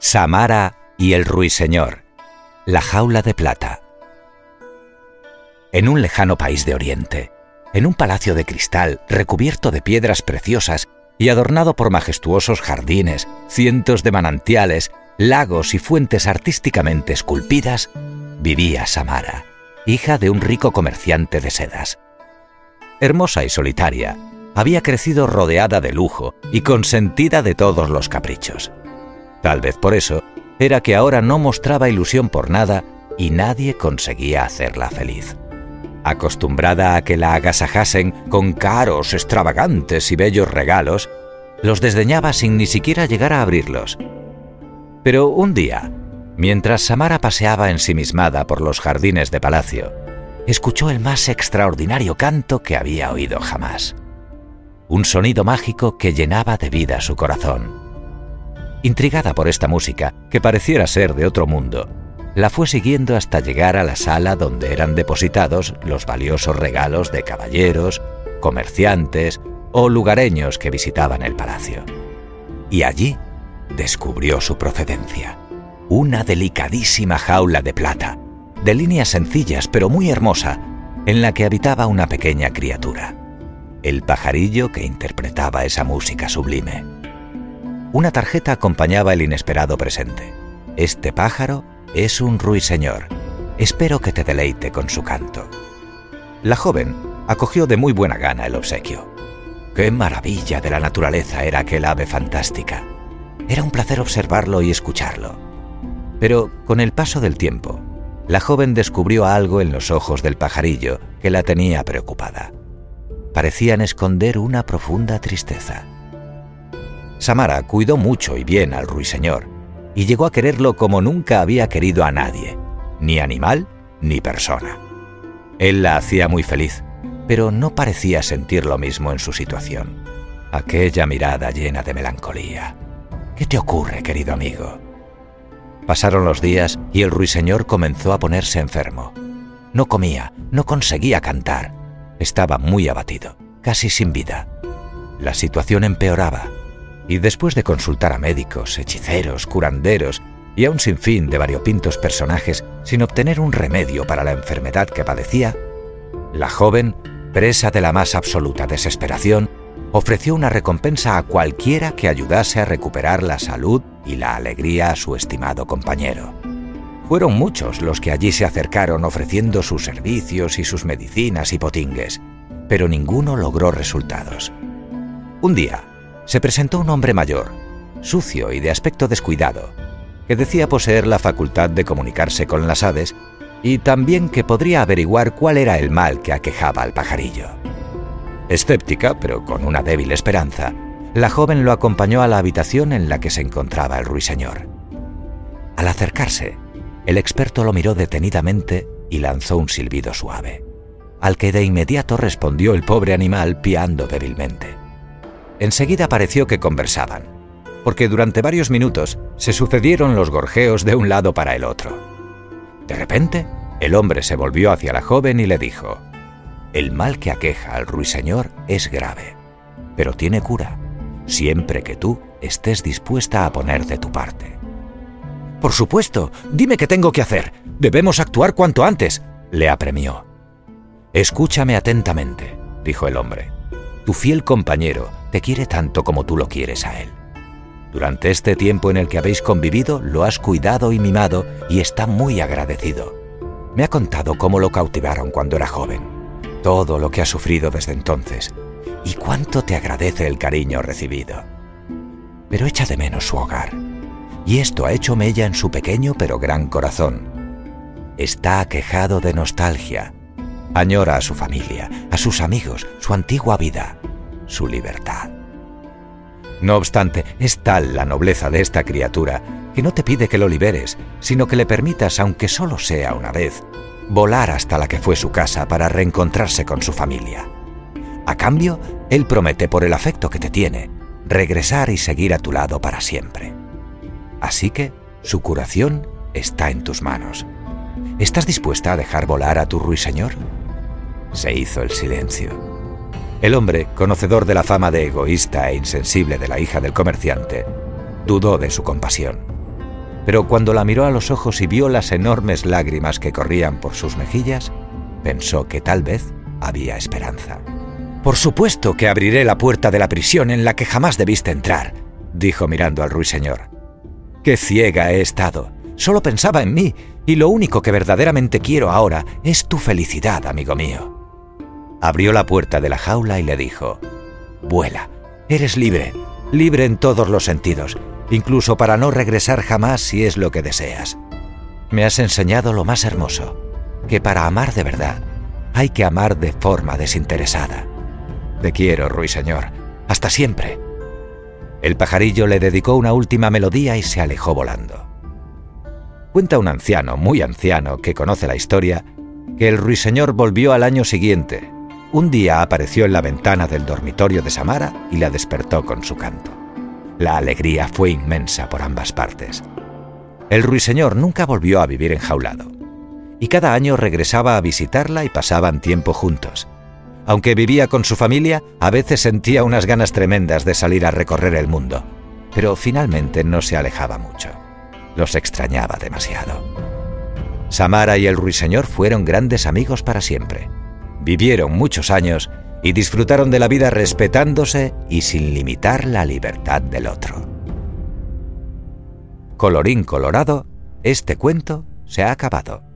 Samara y el ruiseñor. La jaula de plata. En un lejano país de Oriente, en un palacio de cristal recubierto de piedras preciosas y adornado por majestuosos jardines, cientos de manantiales, lagos y fuentes artísticamente esculpidas, vivía Samara, hija de un rico comerciante de sedas. Hermosa y solitaria, había crecido rodeada de lujo y consentida de todos los caprichos. Tal vez por eso era que ahora no mostraba ilusión por nada y nadie conseguía hacerla feliz. Acostumbrada a que la agasajasen con caros, extravagantes y bellos regalos, los desdeñaba sin ni siquiera llegar a abrirlos. Pero un día, mientras Samara paseaba ensimismada por los jardines de palacio, escuchó el más extraordinario canto que había oído jamás. Un sonido mágico que llenaba de vida su corazón Intrigada por esta música, que pareciera ser de otro mundo, la fue siguiendo hasta llegar a la sala donde eran depositados los valiosos regalos de caballeros, comerciantes o lugareños que visitaban el palacio. Y allí descubrió su procedencia. Una delicadísima jaula de plata, de líneas sencillas pero muy hermosa, en la que habitaba una pequeña criatura, el pajarillo que interpretaba esa música sublime. Una tarjeta acompañaba el inesperado presente. Este pájaro es un ruiseñor. Espero que te deleite con su canto. La joven acogió de muy buena gana el obsequio. Qué maravilla de la naturaleza era aquel ave fantástica. Era un placer observarlo y escucharlo. Pero con el paso del tiempo, la joven descubrió algo en los ojos del pajarillo que la tenía preocupada. Parecían esconder una profunda tristeza. Samara cuidó mucho y bien al ruiseñor y llegó a quererlo como nunca había querido a nadie, ni animal ni persona. Él la hacía muy feliz, pero no parecía sentir lo mismo en su situación. Aquella mirada llena de melancolía. ¿Qué te ocurre, querido amigo? Pasaron los días y el ruiseñor comenzó a ponerse enfermo. No comía, no conseguía cantar. Estaba muy abatido, casi sin vida. La situación empeoraba y después de consultar a médicos, hechiceros, curanderos y a un sinfín de variopintos personajes sin obtener un remedio para la enfermedad que padecía, la joven, presa de la más absoluta desesperación, ofreció una recompensa a cualquiera que ayudase a recuperar la salud y la alegría a su estimado compañero. Fueron muchos los que allí se acercaron ofreciendo sus servicios y sus medicinas y potingues, pero ninguno logró resultados. Un día, se presentó un hombre mayor, sucio y de aspecto descuidado, que decía poseer la facultad de comunicarse con las aves y también que podría averiguar cuál era el mal que aquejaba al pajarillo. Escéptica, pero con una débil esperanza, la joven lo acompañó a la habitación en la que se encontraba el ruiseñor. Al acercarse, el experto lo miró detenidamente y lanzó un silbido suave, al que de inmediato respondió el pobre animal piando débilmente. Enseguida pareció que conversaban, porque durante varios minutos se sucedieron los gorjeos de un lado para el otro. De repente, el hombre se volvió hacia la joven y le dijo, El mal que aqueja al ruiseñor es grave, pero tiene cura, siempre que tú estés dispuesta a poner de tu parte. Por supuesto, dime qué tengo que hacer. Debemos actuar cuanto antes, le apremió. Escúchame atentamente, dijo el hombre. Tu fiel compañero te quiere tanto como tú lo quieres a él. Durante este tiempo en el que habéis convivido, lo has cuidado y mimado y está muy agradecido. Me ha contado cómo lo cautivaron cuando era joven, todo lo que ha sufrido desde entonces y cuánto te agradece el cariño recibido. Pero echa de menos su hogar, y esto ha hecho mella en su pequeño pero gran corazón. Está aquejado de nostalgia, añora a su familia, a sus amigos, su antigua vida su libertad. No obstante, es tal la nobleza de esta criatura que no te pide que lo liberes, sino que le permitas, aunque solo sea una vez, volar hasta la que fue su casa para reencontrarse con su familia. A cambio, él promete por el afecto que te tiene, regresar y seguir a tu lado para siempre. Así que su curación está en tus manos. ¿Estás dispuesta a dejar volar a tu ruiseñor? Se hizo el silencio. El hombre, conocedor de la fama de egoísta e insensible de la hija del comerciante, dudó de su compasión. pero cuando la miró a los ojos y vio las enormes lágrimas que corrían por sus mejillas, pensó que tal vez había esperanza. Por supuesto que abriré la puerta de la prisión en la que jamás debiste entrar, dijo mirando al ruiseñor. Qué ciega he estado. Solo pensaba en mí, y lo único que verdaderamente quiero ahora es tu felicidad, amigo mío. Abrió la puerta de la jaula y le dijo, Vuela, eres libre, libre en todos los sentidos, incluso para no regresar jamás si es lo que deseas. Me has enseñado lo más hermoso, que para amar de verdad hay que amar de forma desinteresada. Te quiero, ruiseñor, hasta siempre. El pajarillo le dedicó una última melodía y se alejó volando. Cuenta un anciano, muy anciano, que conoce la historia, que el ruiseñor volvió al año siguiente. Un día apareció en la ventana del dormitorio de Samara y la despertó con su canto. La alegría fue inmensa por ambas partes. El ruiseñor nunca volvió a vivir enjaulado, y cada año regresaba a visitarla y pasaban tiempo juntos. Aunque vivía con su familia, a veces sentía unas ganas tremendas de salir a recorrer el mundo, pero finalmente no se alejaba mucho. Los extrañaba demasiado. Samara y el ruiseñor fueron grandes amigos para siempre. Vivieron muchos años y disfrutaron de la vida respetándose y sin limitar la libertad del otro. Colorín colorado, este cuento se ha acabado.